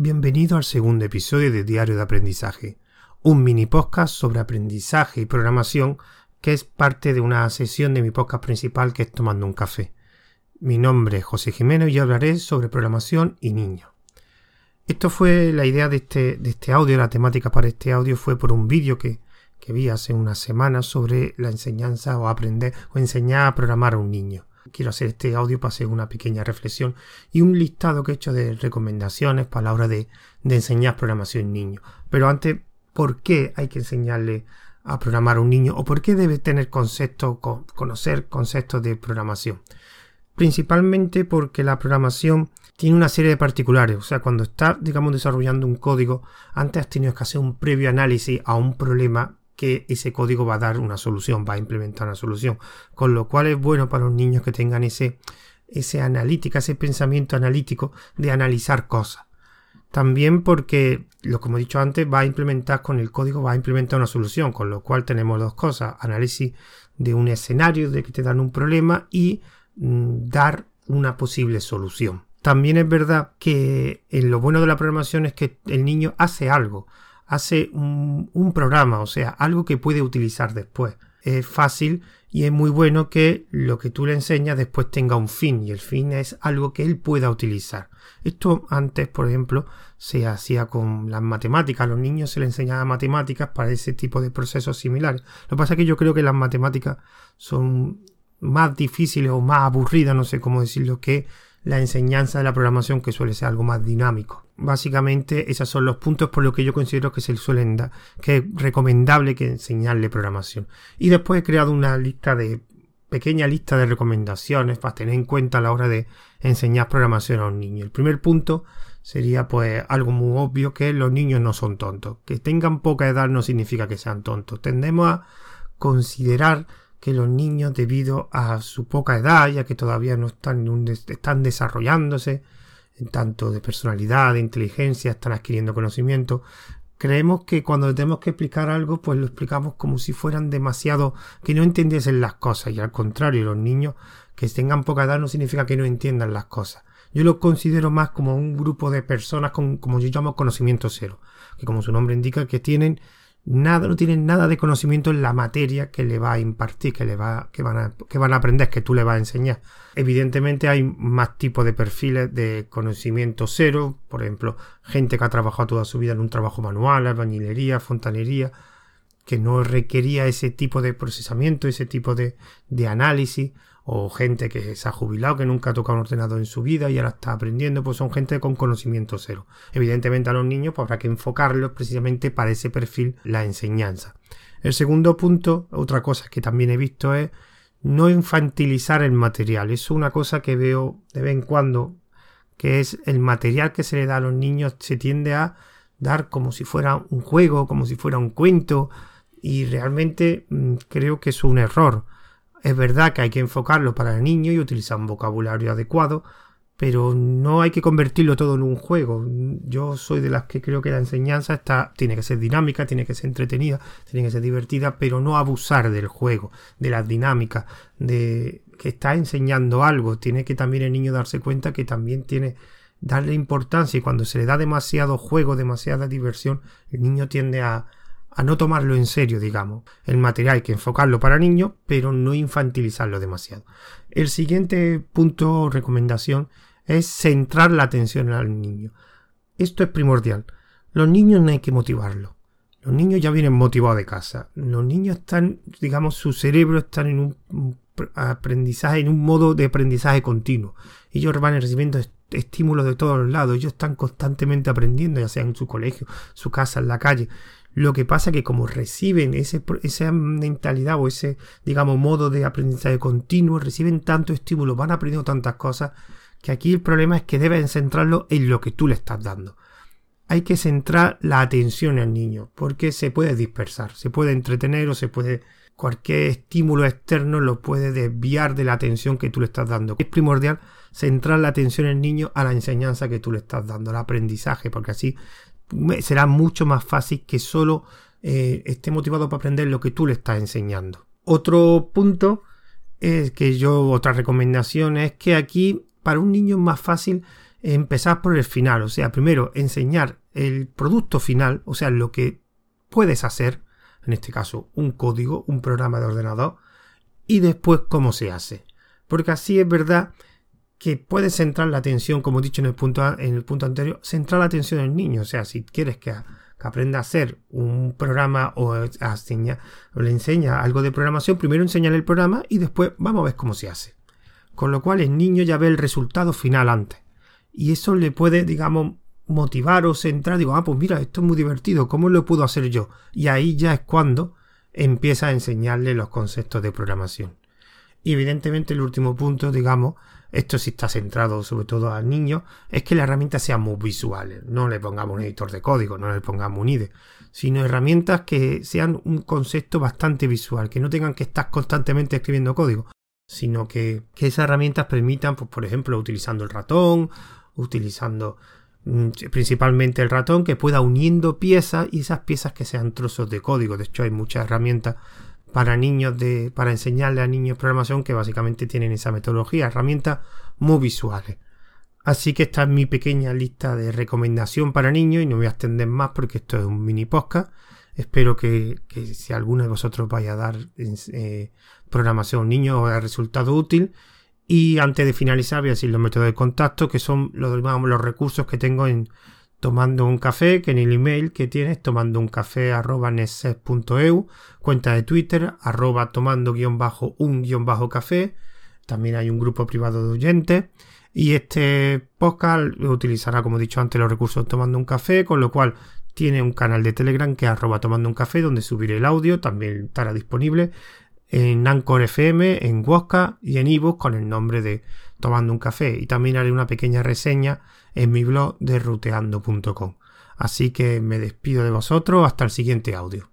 Bienvenido al segundo episodio de Diario de Aprendizaje, un mini podcast sobre aprendizaje y programación que es parte de una sesión de mi podcast principal que es Tomando un Café. Mi nombre es José Jiménez y hablaré sobre programación y niños. Esto fue la idea de este, de este audio, la temática para este audio fue por un vídeo que, que vi hace unas semanas sobre la enseñanza o aprender o enseñar a programar a un niño. Quiero hacer este audio para hacer una pequeña reflexión y un listado que he hecho de recomendaciones para la hora de, de enseñar programación a un niño. Pero antes, ¿por qué hay que enseñarle a programar a un niño o por qué debe tener conceptos, conocer conceptos de programación? Principalmente porque la programación tiene una serie de particulares. O sea, cuando estás, digamos, desarrollando un código, antes has tenido que hacer un previo análisis a un problema que ese código va a dar una solución, va a implementar una solución. Con lo cual es bueno para los niños que tengan ese, ese analítica, ese pensamiento analítico de analizar cosas. También porque, lo como he dicho antes, va a implementar con el código, va a implementar una solución, con lo cual tenemos dos cosas, análisis de un escenario de que te dan un problema y mm, dar una posible solución. También es verdad que en lo bueno de la programación es que el niño hace algo hace un, programa, o sea, algo que puede utilizar después. Es fácil y es muy bueno que lo que tú le enseñas después tenga un fin y el fin es algo que él pueda utilizar. Esto antes, por ejemplo, se hacía con las matemáticas. A los niños se les enseñaba matemáticas para ese tipo de procesos similares. Lo que pasa es que yo creo que las matemáticas son más difíciles o más aburridas, no sé cómo decirlo, que la enseñanza de la programación que suele ser algo más dinámico. Básicamente esos son los puntos por los que yo considero que se suelen dar, que es recomendable que enseñarle programación. Y después he creado una lista de pequeña lista de recomendaciones para tener en cuenta a la hora de enseñar programación a un niño. El primer punto sería pues algo muy obvio que los niños no son tontos. Que tengan poca edad no significa que sean tontos. Tendemos a considerar que los niños, debido a su poca edad, ya que todavía no están, están desarrollándose, en tanto de personalidad, de inteligencia, están adquiriendo conocimiento, creemos que cuando tenemos que explicar algo, pues lo explicamos como si fueran demasiado, que no entendiesen las cosas, y al contrario, los niños que tengan poca edad no significa que no entiendan las cosas. Yo lo considero más como un grupo de personas con, como yo llamo conocimiento cero, que como su nombre indica, que tienen nada, no tienen nada de conocimiento en la materia que le va a impartir, que le va, que van a, que van a aprender, que tú le vas a enseñar. Evidentemente hay más tipos de perfiles de conocimiento cero, por ejemplo, gente que ha trabajado toda su vida en un trabajo manual, albañilería, fontanería, que no requería ese tipo de procesamiento, ese tipo de, análisis, o gente que se ha jubilado, que nunca ha tocado un ordenador en su vida y ahora está aprendiendo, pues son gente con conocimiento cero. Evidentemente a los niños pues habrá que enfocarlos precisamente para ese perfil la enseñanza. El segundo punto, otra cosa que también he visto es no infantilizar el material. Es una cosa que veo de vez en cuando, que es el material que se le da a los niños se tiende a dar como si fuera un juego, como si fuera un cuento, y realmente mm, creo que es un error es verdad que hay que enfocarlo para el niño y utilizar un vocabulario adecuado, pero no hay que convertirlo todo en un juego. Yo soy de las que creo que la enseñanza está, tiene que ser dinámica, tiene que ser entretenida, tiene que ser divertida, pero no abusar del juego, de las dinámicas, de que está enseñando algo. Tiene que también el niño darse cuenta que también tiene darle importancia y cuando se le da demasiado juego, demasiada diversión, el niño tiende a, a no tomarlo en serio, digamos. El material hay que enfocarlo para niños, pero no infantilizarlo demasiado. El siguiente punto o recomendación es centrar la atención al niño. Esto es primordial. Los niños no hay que motivarlos. Los niños ya vienen motivados de casa. Los niños están, digamos, su cerebro está en un aprendizaje, en un modo de aprendizaje continuo. Ellos van recibiendo estímulos de todos los lados. Ellos están constantemente aprendiendo, ya sea en su colegio, su casa, en la calle. Lo que pasa que como reciben esa mentalidad o ese, digamos, modo de aprendizaje continuo, reciben tanto estímulo, van aprendiendo tantas cosas, que aquí el problema es que deben centrarlo en lo que tú le estás dando. Hay que centrar la atención al niño, porque se puede dispersar, se puede entretener o se puede cualquier estímulo externo lo puede desviar de la atención que tú le estás dando. Es primordial centrar la atención al niño a la enseñanza que tú le estás dando, al aprendizaje, porque así será mucho más fácil que solo eh, esté motivado para aprender lo que tú le estás enseñando. Otro punto es que yo, otra recomendación es que aquí para un niño es más fácil empezar por el final, o sea, primero enseñar el producto final, o sea, lo que puedes hacer, en este caso un código, un programa de ordenador, y después cómo se hace. Porque así es verdad que puedes centrar la atención, como he dicho en el punto, en el punto anterior, centrar la atención en el niño. O sea, si quieres que, aprenda a hacer un programa o, o le enseña algo de programación, primero enseñale el programa y después vamos a ver cómo se hace. Con lo cual el niño ya ve el resultado final antes. Y eso le puede, digamos, motivar o centrar. Digo, ah, pues mira, esto es muy divertido, ¿cómo lo puedo hacer yo? Y ahí ya es cuando empieza a enseñarle los conceptos de programación. Y evidentemente el último punto, digamos, esto sí está centrado sobre todo al niño, es que la herramienta sea muy visual. No le pongamos un editor de código, no le pongamos un IDE, sino herramientas que sean un concepto bastante visual, que no tengan que estar constantemente escribiendo código, sino que, que esas herramientas permitan, pues, por ejemplo, utilizando el ratón, utilizando mm, principalmente el ratón, que pueda uniendo piezas y esas piezas que sean trozos de código. De hecho, hay muchas herramientas para niños de, para enseñarle a niños programación que básicamente tienen esa metodología, herramientas muy visuales. Así que esta es mi pequeña lista de recomendación para niños y no voy a extender más porque esto es un mini podcast. Espero que, si alguno de vosotros vaya a dar eh, programación a un niño os haya resultado útil. Y antes de finalizar voy a decir los métodos de contacto que son los, los recursos que tengo en tomando un café, que en el email que tienes, tomando un café arroba cuenta de Twitter, arroba tomando guion bajo un guion bajo café, también hay un grupo privado de oyentes, y este podcast utilizará, como he dicho antes, los recursos tomando un café, con lo cual tiene un canal de Telegram que es arroba tomando un café, donde subiré el audio, también estará disponible en Anchor FM, en Wosca y en ebook con el nombre de Tomando un Café. Y también haré una pequeña reseña en mi blog de ruteando.com. Así que me despido de vosotros hasta el siguiente audio.